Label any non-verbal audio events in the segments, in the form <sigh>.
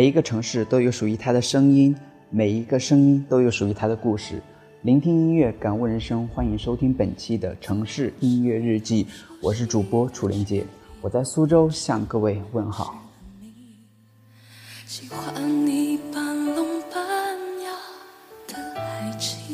每一个城市都有属于它的声音，每一个声音都有属于它的故事。聆听音乐，感悟人生，欢迎收听本期的城市音乐日记。我是主播楚连杰，我在苏州向各位问好。喜欢你半聋半哑的爱情。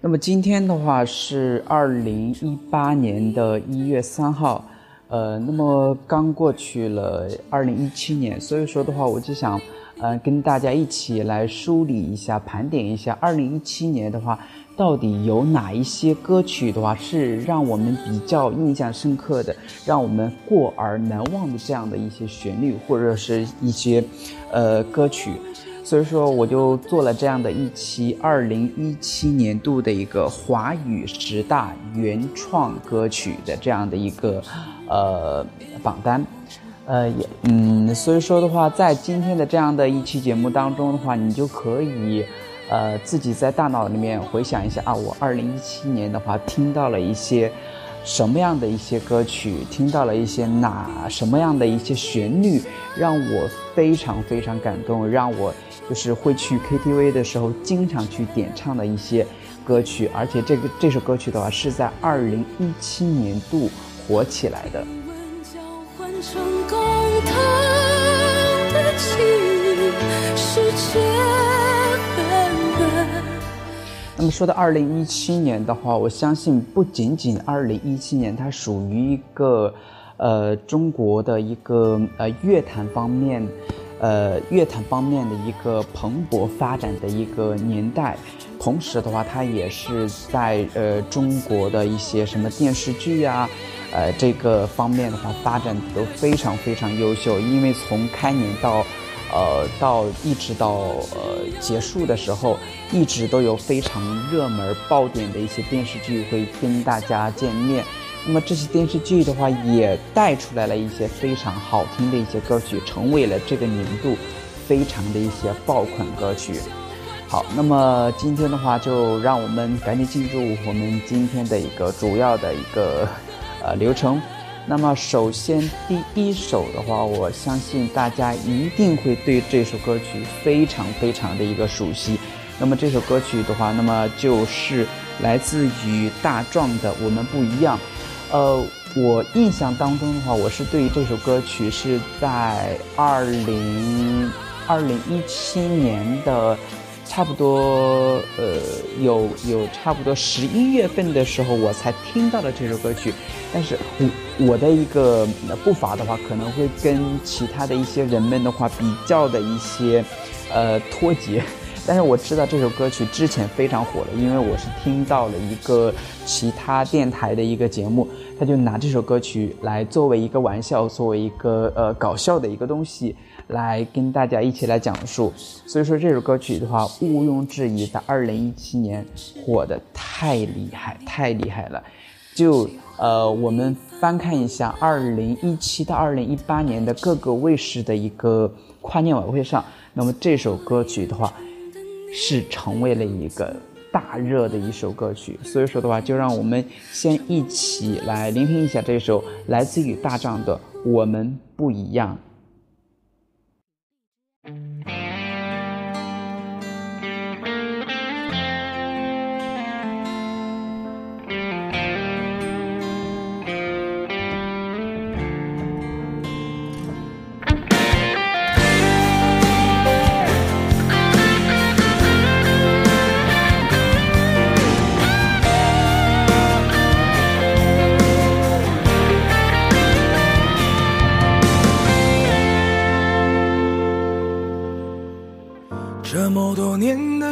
那么今天的话是二零一八年的一月三号。呃，那么刚过去了二零一七年，所以说的话，我就想，呃，跟大家一起来梳理一下、盘点一下二零一七年的话，到底有哪一些歌曲的话是让我们比较印象深刻的，让我们过而难忘的这样的一些旋律或者是一些，呃，歌曲。所以说，我就做了这样的一期二零一七年度的一个华语十大原创歌曲的这样的一个呃榜单，呃也嗯，所以说的话，在今天的这样的一期节目当中的话，你就可以呃自己在大脑里面回想一下啊，我二零一七年的话听到了一些。什么样的一些歌曲，听到了一些哪什么样的一些旋律，让我非常非常感动，让我就是会去 KTV 的时候经常去点唱的一些歌曲，而且这个这首歌曲的话是在二零一七年度火起来的。那么说到二零一七年的话，我相信不仅仅二零一七年，它属于一个，呃，中国的一个呃乐坛方面，呃乐坛方面的一个蓬勃发展的一个年代。同时的话，它也是在呃中国的一些什么电视剧呀，呃这个方面的话发展都非常非常优秀。因为从开年到呃，到一直到呃结束的时候，一直都有非常热门爆点的一些电视剧会跟大家见面。那么这些电视剧的话，也带出来了一些非常好听的一些歌曲，成为了这个年度非常的一些爆款歌曲。好，那么今天的话，就让我们赶紧进入我们今天的一个主要的一个 <laughs> 呃流程。那么，首先第一首的话，我相信大家一定会对这首歌曲非常非常的一个熟悉。那么这首歌曲的话，那么就是来自于大壮的《我们不一样》。呃，我印象当中的话，我是对于这首歌曲是在二零二零一七年的。差不多，呃，有有差不多十一月份的时候，我才听到了这首歌曲。但是，我我的一个步伐的话，可能会跟其他的一些人们的话比较的一些，呃，脱节。但是我知道这首歌曲之前非常火了，因为我是听到了一个其他电台的一个节目，他就拿这首歌曲来作为一个玩笑，作为一个呃搞笑的一个东西。来跟大家一起来讲述，所以说这首歌曲的话，毋庸置疑，在二零一七年火的太厉害，太厉害了。就呃，我们翻看一下二零一七到二零一八年的各个卫视的一个跨年晚会上，那么这首歌曲的话，是成为了一个大热的一首歌曲。所以说的话，就让我们先一起来聆听一下这首来自于大壮的《我们不一样》。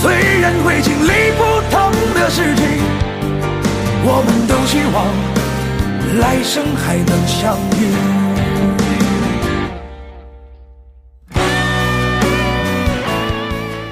虽然会经历不同的事情，我们都希望来生还能相遇。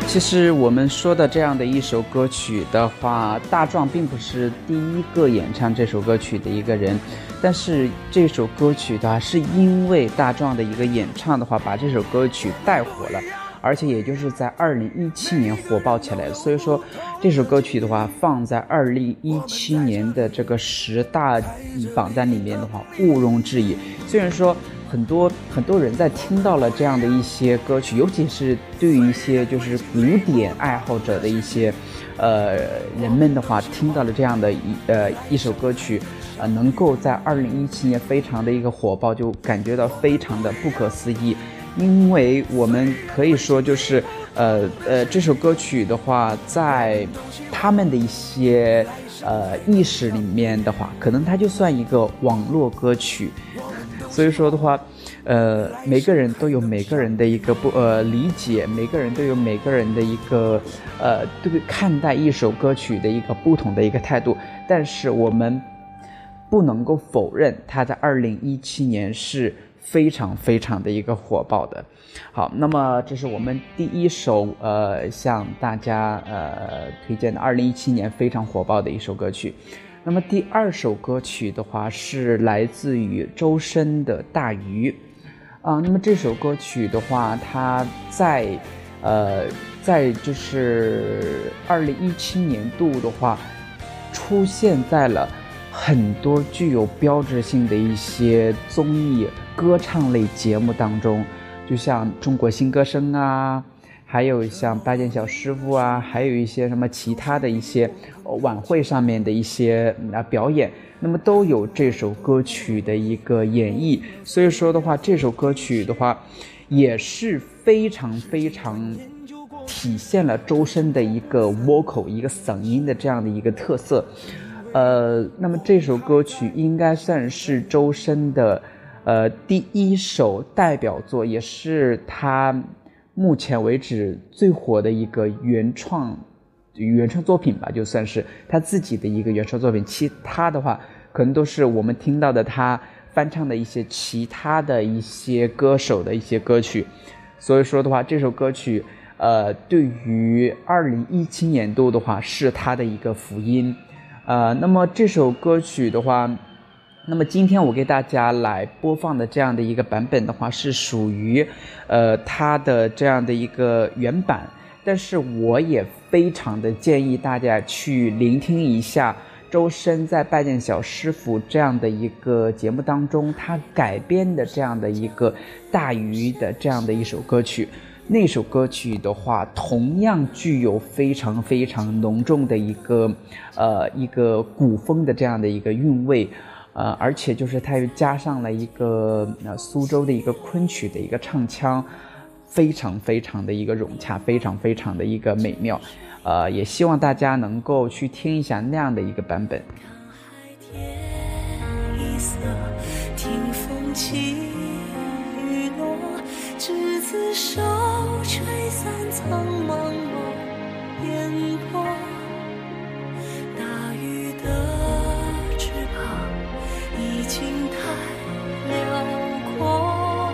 其实我们说的这样的一首歌曲的话，大壮并不是第一个演唱这首歌曲的一个人，但是这首歌曲的话，是因为大壮的一个演唱的话，把这首歌曲带火了，而且也就是在二零一七年火爆起来。所以说，这首歌曲的话，放在二零一七年的这个十大榜单里面的话，毋庸置疑。虽然说。很多很多人在听到了这样的一些歌曲，尤其是对于一些就是古典爱好者的一些，呃人们的话，听到了这样的一呃一首歌曲，呃能够在二零一七年非常的一个火爆，就感觉到非常的不可思议，因为我们可以说就是呃呃这首歌曲的话，在他们的一些呃意识里面的话，可能它就算一个网络歌曲。所以说的话，呃，每个人都有每个人的一个不呃理解，每个人都有每个人的一个呃对看待一首歌曲的一个不同的一个态度。但是我们不能够否认，它在二零一七年是非常非常的一个火爆的。好，那么这是我们第一首呃向大家呃推荐的二零一七年非常火爆的一首歌曲。那么第二首歌曲的话是来自于周深的《大鱼》，啊，那么这首歌曲的话，它在，呃，在就是二零一七年度的话，出现在了很多具有标志性的一些综艺歌唱类节目当中，就像《中国新歌声》啊。还有像八件小师傅啊，还有一些什么其他的一些晚会上面的一些啊表演，那么都有这首歌曲的一个演绎。所以说的话，这首歌曲的话，也是非常非常体现了周深的一个 vocal 一个嗓音的这样的一个特色。呃，那么这首歌曲应该算是周深的呃第一首代表作，也是他。目前为止最火的一个原创原创作品吧，就算是他自己的一个原创作品。其他的话，可能都是我们听到的他翻唱的一些其他的一些歌手的一些歌曲。所以说的话，这首歌曲，呃，对于二零一七年度的话，是他的一个福音。呃，那么这首歌曲的话。那么今天我给大家来播放的这样的一个版本的话，是属于，呃，它的这样的一个原版。但是我也非常的建议大家去聆听一下周深在《拜见小师傅》这样的一个节目当中，他改编的这样的一个大鱼的这样的一首歌曲。那首歌曲的话，同样具有非常非常浓重的一个，呃，一个古风的这样的一个韵味。呃，而且就是它又加上了一个呃苏州的一个昆曲的一个唱腔，非常非常的一个融洽，非常非常的一个美妙，呃，也希望大家能够去听一下那样的一个版本。听风起雨落，执子手，吹散苍茫落烟波。情太辽阔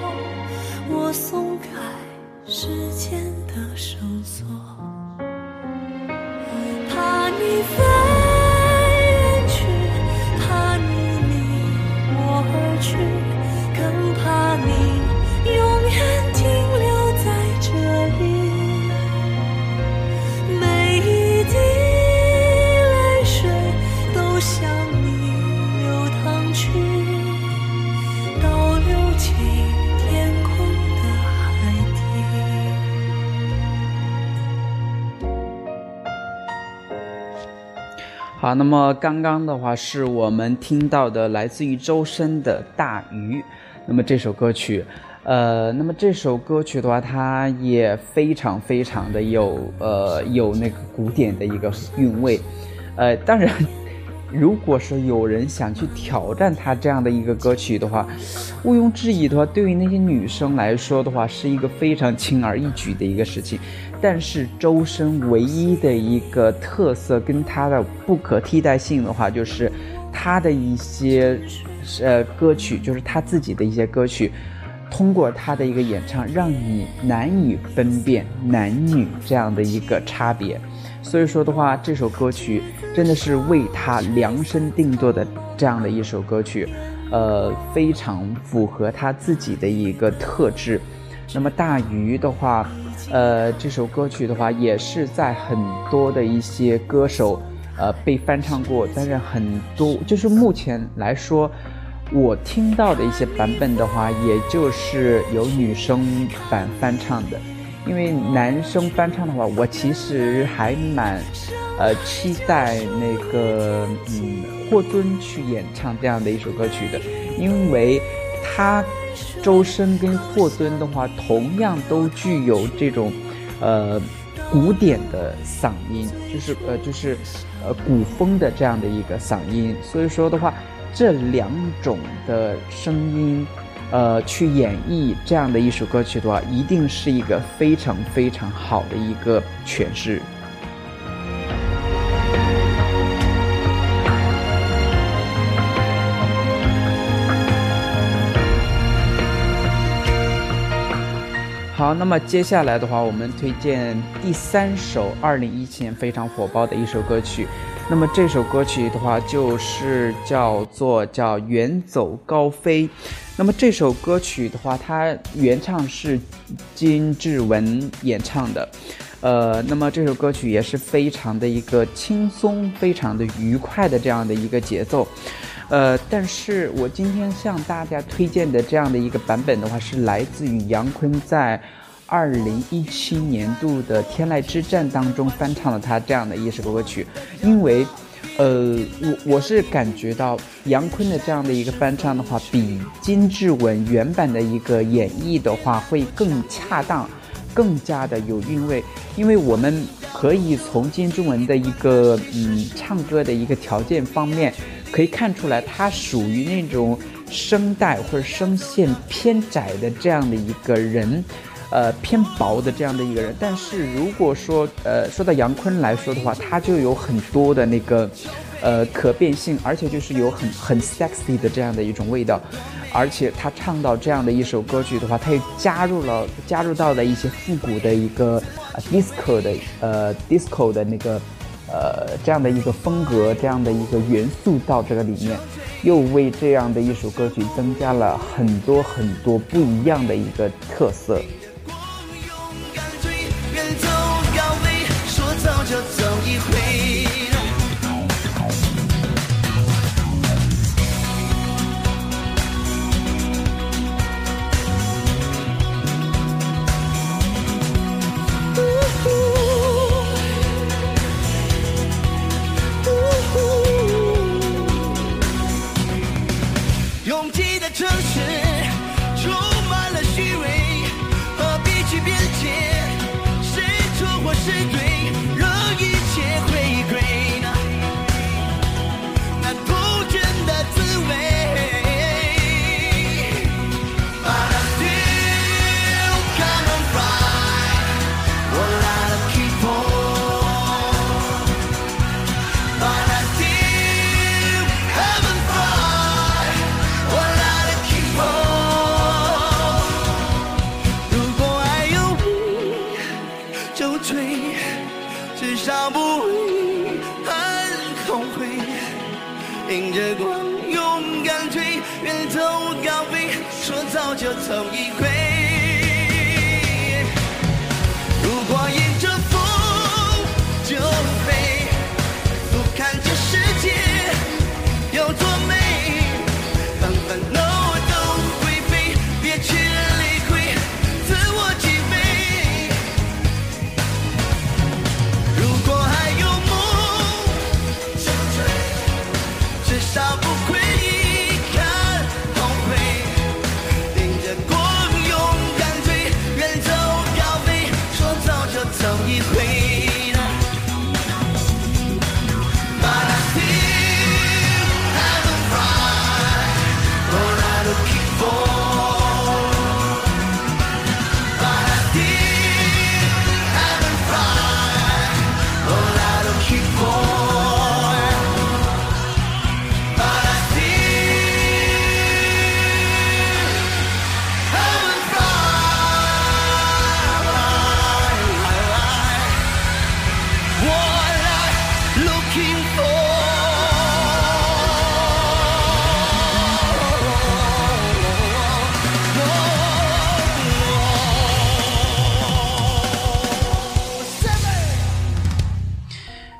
我松开时间的绳索好，那么刚刚的话是我们听到的来自于周深的《大鱼》，那么这首歌曲，呃，那么这首歌曲的话，它也非常非常的有呃有那个古典的一个韵味，呃，当然，如果说有人想去挑战他这样的一个歌曲的话，毋庸置疑的话，对于那些女生来说的话，是一个非常轻而易举的一个事情。但是周深唯一的一个特色跟他的不可替代性的话，就是他的一些呃歌曲，就是他自己的一些歌曲，通过他的一个演唱，让你难以分辨男女这样的一个差别。所以说的话，这首歌曲真的是为他量身定做的这样的一首歌曲，呃，非常符合他自己的一个特质。那么大鱼的话。呃，这首歌曲的话，也是在很多的一些歌手，呃，被翻唱过。但是很多，就是目前来说，我听到的一些版本的话，也就是有女生版翻唱的。因为男生翻唱的话，我其实还蛮，呃，期待那个嗯霍尊去演唱这样的一首歌曲的，因为他。周深跟霍尊的话，同样都具有这种，呃，古典的嗓音，就是呃，就是呃，古风的这样的一个嗓音。所以说的话，这两种的声音，呃，去演绎这样的一首歌曲的话，一定是一个非常非常好的一个诠释。好，那么接下来的话，我们推荐第三首二零一七年非常火爆的一首歌曲。那么这首歌曲的话，就是叫做叫《远走高飞》。那么这首歌曲的话，它原唱是金志文演唱的。呃，那么这首歌曲也是非常的一个轻松、非常的愉快的这样的一个节奏。呃，但是我今天向大家推荐的这样的一个版本的话，是来自于杨坤在二零一七年度的《天籁之战》当中翻唱了他这样的一首歌曲。因为，呃，我我是感觉到杨坤的这样的一个翻唱的话，比金志文原版的一个演绎的话会更恰当，更加的有韵味。因为我们可以从金志文的一个嗯唱歌的一个条件方面。可以看出来，他属于那种声带或者声线偏窄的这样的一个人，呃偏薄的这样的一个人。但是如果说呃说到杨坤来说的话，他就有很多的那个呃可变性，而且就是有很很 sexy 的这样的一种味道。而且他唱到这样的一首歌曲的话，他又加入了加入到了一些复古的一个 disco 的呃 disco 的那个呃这样的一个风格，这样的一个元素到这个里面，又为这样的一首歌曲增加了很多很多不一样的一个特色。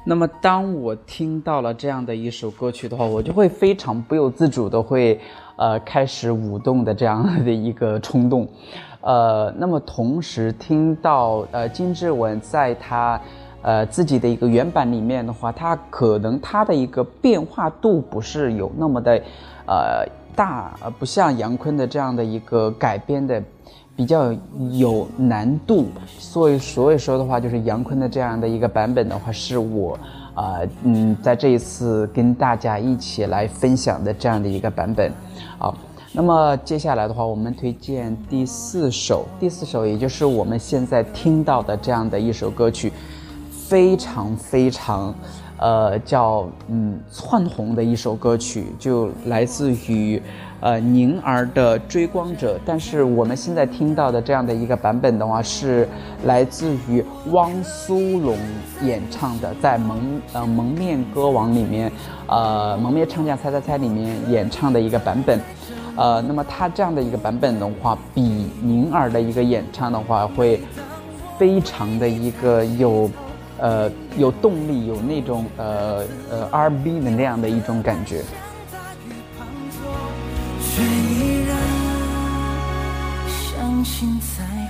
那么，当我听到了这样的一首歌曲的话，我就会非常不由自主的会，呃，开始舞动的这样的一个冲动，呃，那么同时听到呃金志文在他，呃自己的一个原版里面的话，他可能他的一个变化度不是有那么的，呃大，呃不像杨坤的这样的一个改编的。比较有难度，所以所以说的话，就是杨坤的这样的一个版本的话，是我啊嗯在这一次跟大家一起来分享的这样的一个版本，啊，那么接下来的话，我们推荐第四首，第四首也就是我们现在听到的这样的一首歌曲，非常非常，呃叫嗯窜红的一首歌曲，就来自于。呃，宁儿的《追光者》，但是我们现在听到的这样的一个版本的话，是来自于汪苏泷演唱的，在蒙呃蒙面歌王里面，呃蒙面唱将猜猜猜里面演唱的一个版本，呃，那么他这样的一个版本的话，比宁儿的一个演唱的话，会非常的一个有，呃有动力，有那种呃呃 R&B 的那样的一种感觉。却依然相信在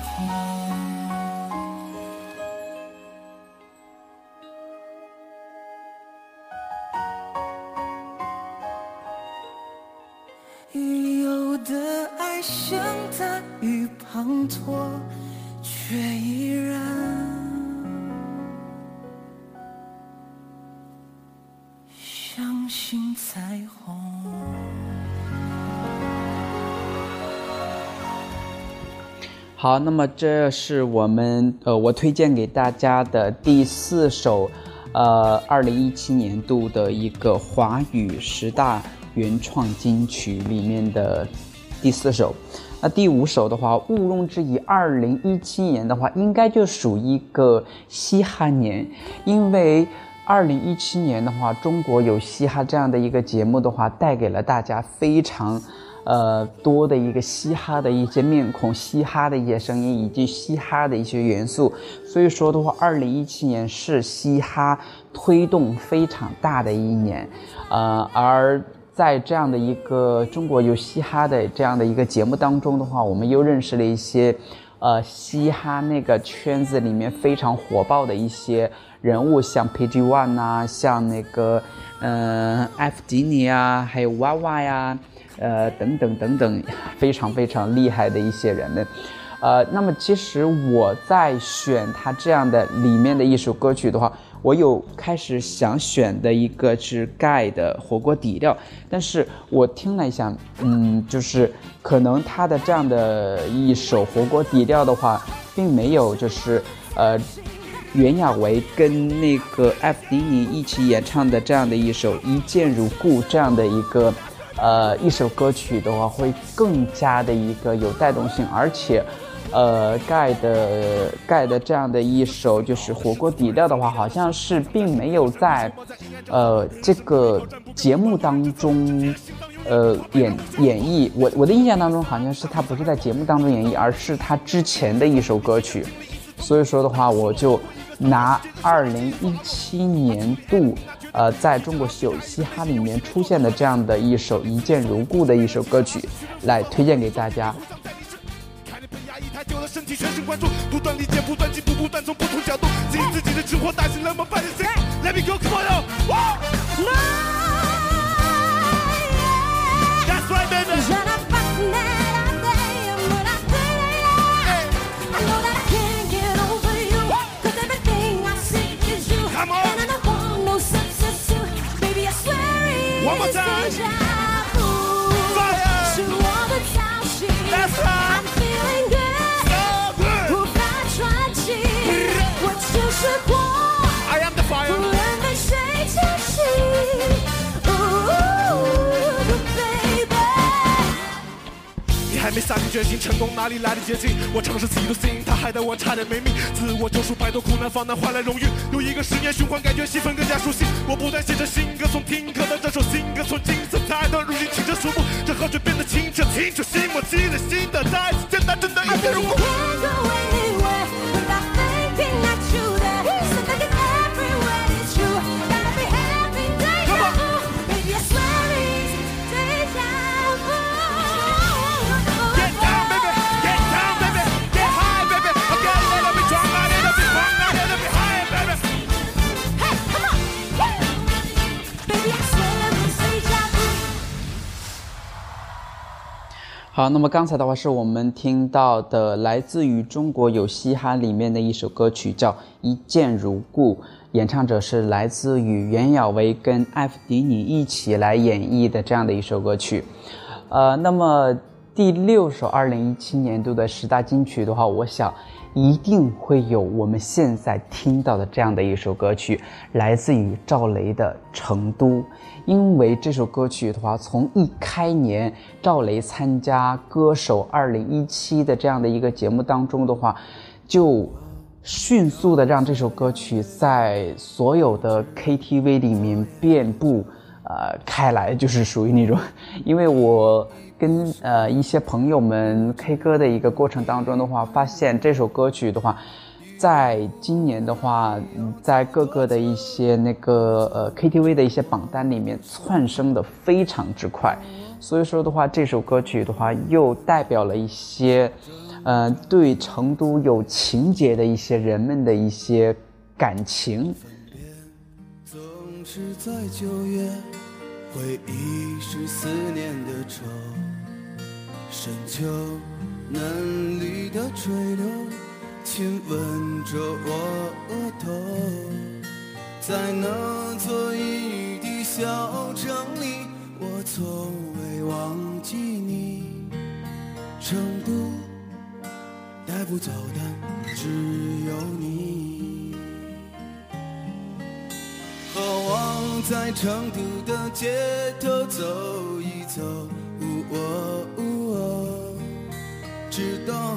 好，那么这是我们呃，我推荐给大家的第四首，呃，二零一七年度的一个华语十大原创金曲里面的第四首。那第五首的话，毋庸置疑，二零一七年的话，应该就属一个嘻哈年，因为二零一七年的话，中国有嘻哈这样的一个节目的话，带给了大家非常。呃，多的一个嘻哈的一些面孔，嘻哈的一些声音，以及嘻哈的一些元素。所以说的话，二零一七年是嘻哈推动非常大的一年。呃，而在这样的一个中国有嘻哈的这样的一个节目当中的话，我们又认识了一些，呃，嘻哈那个圈子里面非常火爆的一些人物，像 PG One 啊，像那个，嗯，F 迪尼啊，还有娃娃呀。呃，等等等等，非常非常厉害的一些人们，呃，那么其实我在选他这样的里面的一首歌曲的话，我有开始想选的一个是盖的火锅底料，但是我听了一下，嗯，就是可能他的这样的一首火锅底料的话，并没有就是呃，袁娅维跟那个艾弗迪尼一起演唱的这样的一首一见如故这样的一个。呃，一首歌曲的话会更加的一个有带动性，而且，呃，盖的盖的这样的一首就是火锅底料的话，好像是并没有在，呃，这个节目当中，呃，演演绎。我我的印象当中好像是他不是在节目当中演绎，而是他之前的一首歌曲。所以说的话，我就拿二零一七年度。呃，在中国有嘻哈里面出现的这样的一首一见如故的一首歌曲，来推荐给大家。One more time. 没下定决心，成功哪里来的捷径？我尝试嫉妒心，他害得我差点没命。自我救赎，摆脱苦难，方能换来荣誉。有一个十年循环，感觉戏份更加熟悉。我不断写着新歌，从听歌到这首新歌，从金色彩到如今清澈树木，这河水变得清澈，清澈心，我积累新的，再次见到真的一片如故。好，那么刚才的话是我们听到的来自于中国有嘻哈里面的一首歌曲，叫《一见如故》，演唱者是来自于袁娅维跟艾弗迪尼一起来演绎的这样的一首歌曲。呃，那么第六首二零一七年度的十大金曲的话，我想。一定会有我们现在听到的这样的一首歌曲，来自于赵雷的《成都》。因为这首歌曲的话，从一开年赵雷参加《歌手2017》的这样的一个节目当中的话，就迅速的让这首歌曲在所有的 KTV 里面遍布呃开来，就是属于那种，因为我。跟呃一些朋友们 K 歌的一个过程当中的话，发现这首歌曲的话，在今年的话，在各个的一些那个呃 KTV 的一些榜单里面窜升的非常之快，所以说的话，这首歌曲的话又代表了一些，呃对成都有情节的一些人们的一些感情。总是在九月，回忆是思念的愁。深秋，嫩绿的垂柳亲吻着我额头，在那座阴雨的小城里，我从未忘记你。成都，带不走的只有你。渴望在成都的街头走一走，直到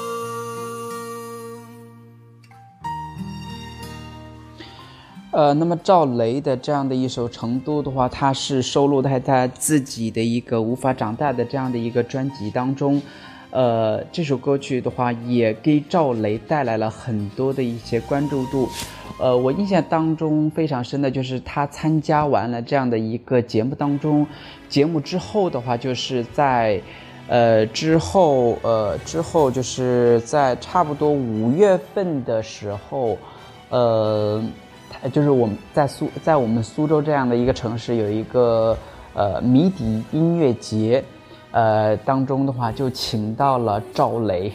呃，那么赵雷的这样的一首《成都》的话，它是收录在他自己的一个《无法长大》的这样的一个专辑当中。呃，这首歌曲的话，也给赵雷带来了很多的一些关注度。呃，我印象当中非常深的就是他参加完了这样的一个节目当中，节目之后的话，就是在，呃之后，呃之后就是在差不多五月份的时候，呃。就是我们在苏在我们苏州这样的一个城市有一个呃迷笛音乐节，呃当中的话就请到了赵雷，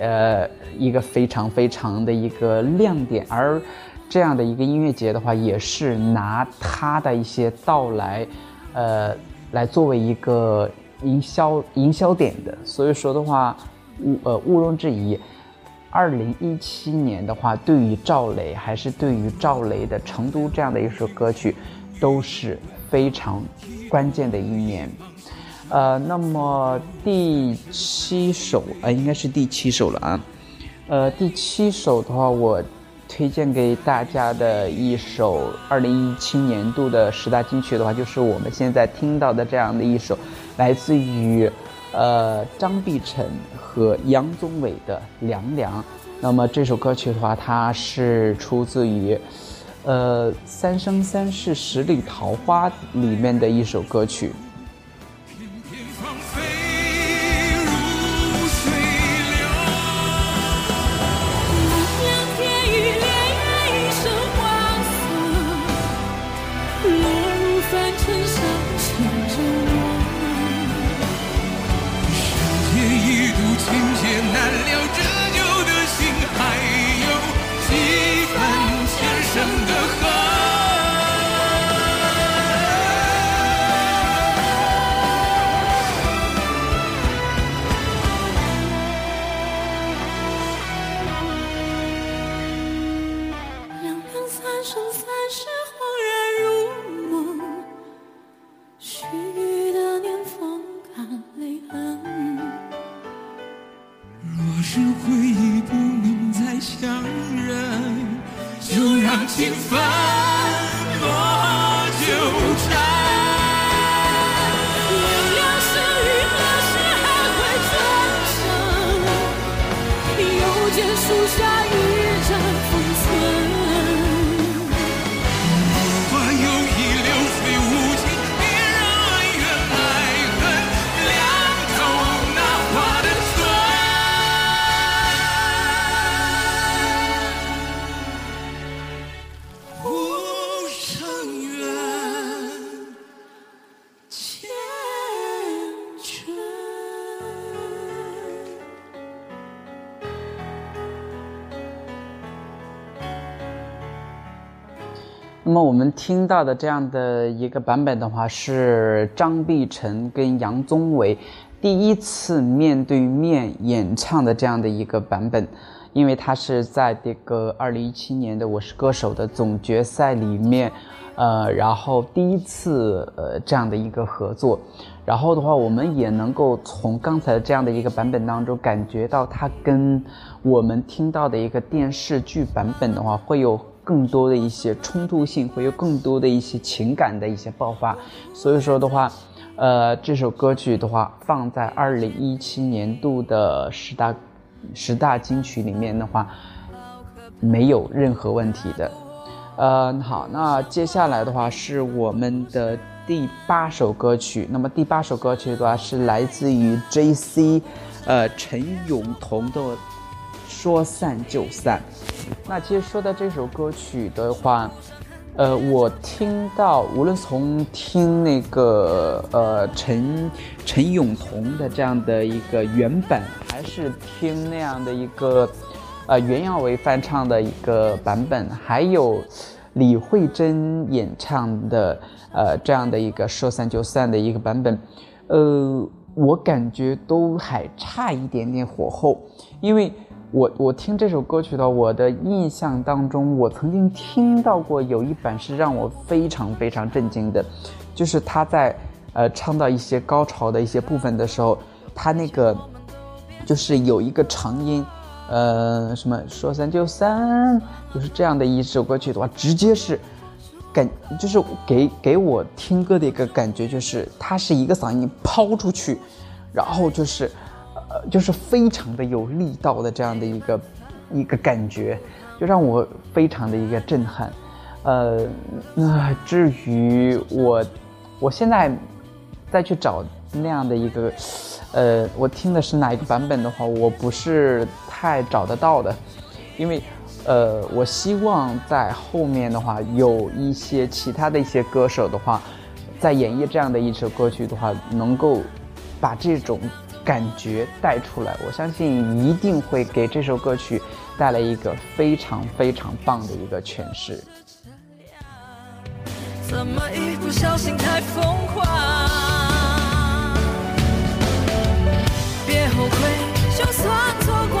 呃一个非常非常的一个亮点，而这样的一个音乐节的话也是拿他的一些到来，呃来作为一个营销营销点的，所以说的话毋呃毋庸置疑。二零一七年的话，对于赵雷还是对于赵雷的《成都》这样的一首歌曲，都是非常关键的一年。呃，那么第七首，呃，应该是第七首了啊。呃，第七首的话，我推荐给大家的一首二零一七年度的十大金曲的话，就是我们现在听到的这样的一首，来自于。呃，张碧晨和杨宗纬的《凉凉》，那么这首歌曲的话，它是出自于呃《三生三世十里桃花》里面的一首歌曲。那么我们听到的这样的一个版本的话，是张碧晨跟杨宗纬第一次面对面演唱的这样的一个版本，因为他是在这个二零一七年的《我是歌手》的总决赛里面，呃，然后第一次呃这样的一个合作，然后的话，我们也能够从刚才这样的一个版本当中感觉到他跟我们听到的一个电视剧版本的话会有。更多的一些冲突性，会有更多的一些情感的一些爆发，所以说的话，呃，这首歌曲的话放在二零一七年度的十大十大金曲里面的话，没有任何问题的。呃，好，那接下来的话是我们的第八首歌曲，那么第八首歌曲的话是来自于 J.C. 呃陈永彤的。说散就散。那其实说到这首歌曲的话，呃，我听到无论从听那个呃陈陈永桐的这样的一个原版，还是听那样的一个呃袁娅维翻唱的一个版本，还有李慧珍演唱的呃这样的一个说散就散的一个版本，呃，我感觉都还差一点点火候，因为。我我听这首歌曲的，我的印象当中，我曾经听到过有一版是让我非常非常震惊的，就是他在呃唱到一些高潮的一些部分的时候，他那个就是有一个长音，呃什么说散就散，就是这样的一首歌曲的话，直接是感就是给给我听歌的一个感觉，就是他是一个嗓音抛出去，然后就是。就是非常的有力道的这样的一个一个感觉，就让我非常的一个震撼。呃，那至于我，我现在再去找那样的一个，呃，我听的是哪一个版本的话，我不是太找得到的，因为，呃，我希望在后面的话有一些其他的一些歌手的话，在演绎这样的一首歌曲的话，能够把这种。感觉带出来，我相信一定会给这首歌曲带来一个非常非常棒的一个诠释。怎么一不小心太疯狂？别后悔，就算错过，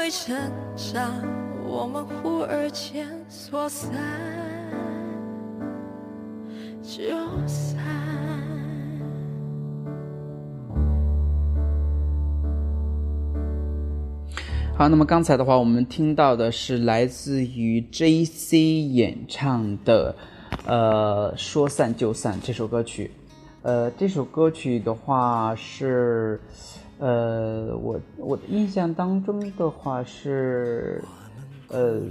因为成长，我们忽而间说散就散。好，那么刚才的话，我们听到的是来自于 J.C. 演唱的，呃，《说散就散》这首歌曲。呃，这首歌曲的话是。呃，我我的印象当中的话是，呃，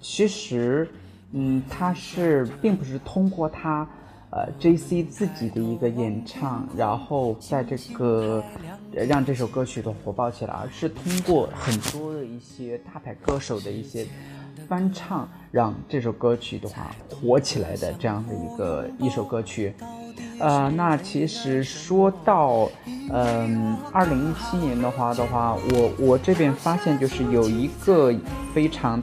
其实，嗯，他是并不是通过他，呃，J C 自己的一个演唱，然后在这个让这首歌曲的火爆起来，而是通过很多的一些大牌歌手的一些翻唱，让这首歌曲的话火起来的这样的一个一首歌曲。呃，那其实说到，嗯，二零一七年的话的话，我我这边发现就是有一个非常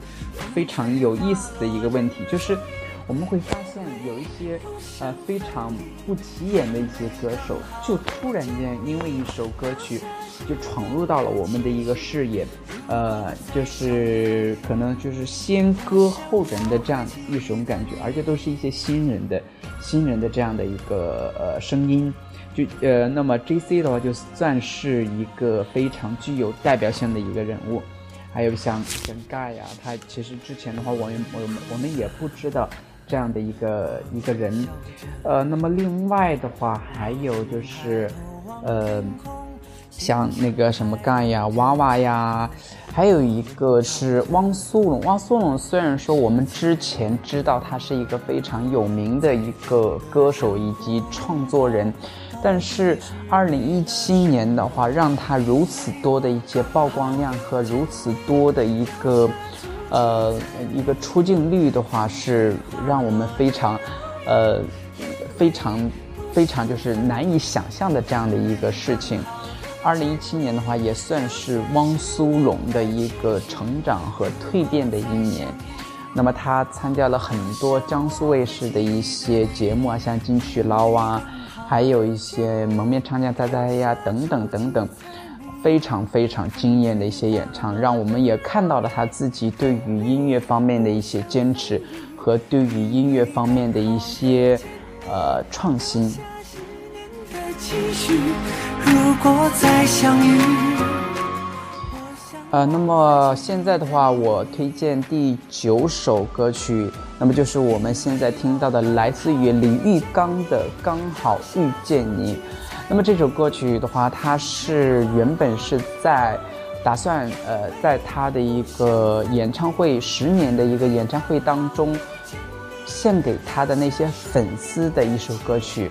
非常有意思的一个问题，就是我们会发现有一些呃非常不起眼的一些歌手，就突然间因为一首歌曲。就闯入到了我们的一个视野，呃，就是可能就是先歌后人的这样一种感觉，而且都是一些新人的新人的这样的一个呃声音，就呃，那么 J C 的话就算是一个非常具有代表性的一个人物，还有像像盖呀，他其实之前的话，我我们我们也不知道这样的一个一个人，呃，那么另外的话还有就是呃。像那个什么盖呀、娃娃呀，还有一个是汪苏泷。汪苏泷虽然说我们之前知道他是一个非常有名的一个歌手以及创作人，但是二零一七年的话，让他如此多的一些曝光量和如此多的一个呃一个出镜率的话，是让我们非常呃非常非常就是难以想象的这样的一个事情。二零一七年的话，也算是汪苏泷的一个成长和蜕变的一年。那么他参加了很多江苏卫视的一些节目啊，像金曲捞啊，还有一些蒙面唱将仔仔呀等等等等，非常非常惊艳的一些演唱，让我们也看到了他自己对于音乐方面的一些坚持和对于音乐方面的一些呃创新。如果再相遇。呃，那么现在的话，我推荐第九首歌曲，那么就是我们现在听到的，来自于李玉刚的《刚好遇见你》。那么这首歌曲的话，它是原本是在打算呃，在他的一个演唱会十年的一个演唱会当中，献给他的那些粉丝的一首歌曲。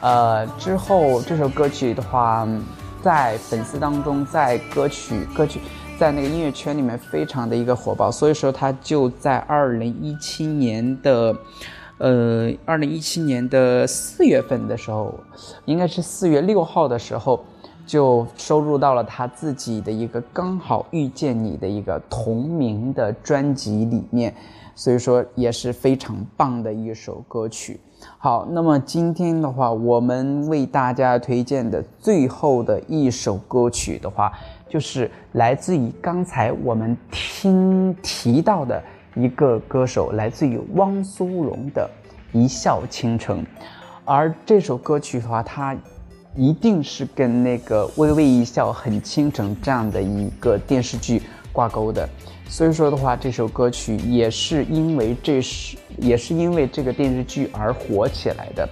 呃，之后这首歌曲的话，在粉丝当中，在歌曲歌曲。在那个音乐圈里面非常的一个火爆，所以说他就在二零一七年的，呃，二零一七年的四月份的时候，应该是四月六号的时候，就收入到了他自己的一个刚好遇见你的一个同名的专辑里面，所以说也是非常棒的一首歌曲。好，那么今天的话，我们为大家推荐的最后的一首歌曲的话。就是来自于刚才我们听提到的一个歌手，来自于汪苏泷的《一笑倾城》，而这首歌曲的话，它一定是跟那个《微微一笑很倾城》这样的一个电视剧挂钩的，所以说的话，这首歌曲也是因为这是也是因为这个电视剧而火起来的。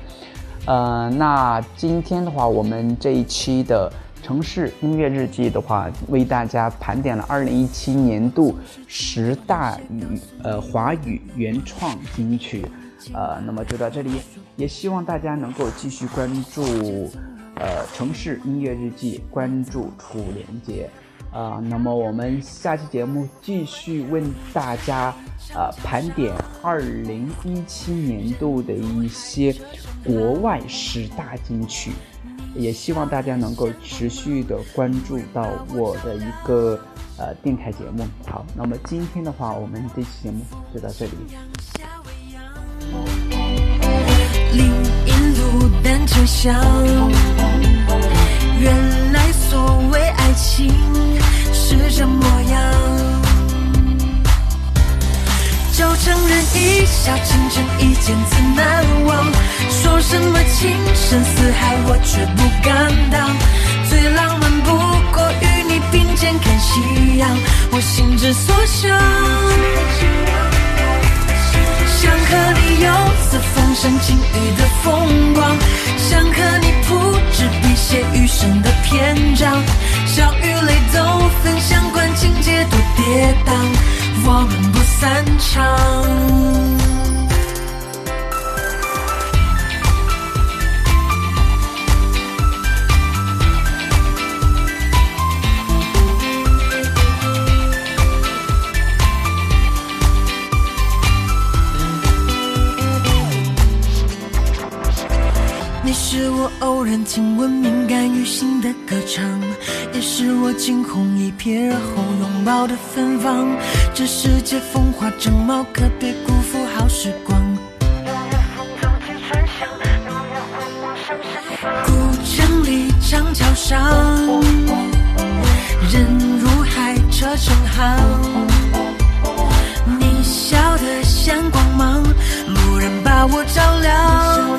呃，那今天的话，我们这一期的。城市音乐日记的话，为大家盘点了二零一七年度十大语呃华语原创金曲，呃，那么就到这里，也希望大家能够继续关注呃城市音乐日记，关注楚连杰，啊，那么我们下期节目继续为大家呃盘点二零一七年度的一些国外十大金曲。也希望大家能够持续的关注到我的一个呃电台节目。好，那么今天的话，我们这期节目就到这里。林荫路单车厢，原来所谓爱情是这模样。就承认一笑倾城，一见自难忘。什么情深似海，我却不敢当。最浪漫不过与你并肩看夕阳，我心之所向。想和你游四方，赏晴雨的风光，想和你铺纸笔写余生的篇章。笑与泪都分享，管情节多跌宕，我们不散场。是我偶然听闻敏感于心的歌唱，也是我惊鸿一瞥而后拥抱的芬芳。这世界风华正茂，可别辜负好时光。古城里长桥上，人如海，车成行。你笑得像光芒，蓦然把我照亮。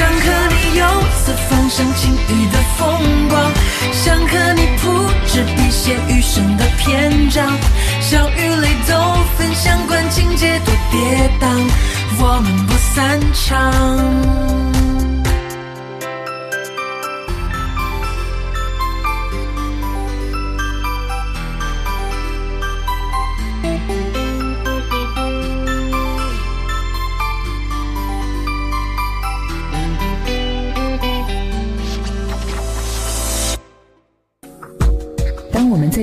想和你游四方赏晴雨的风光，想和你铺纸笔写余生的篇章，笑与泪都分享，管情节多跌宕，我们不散场。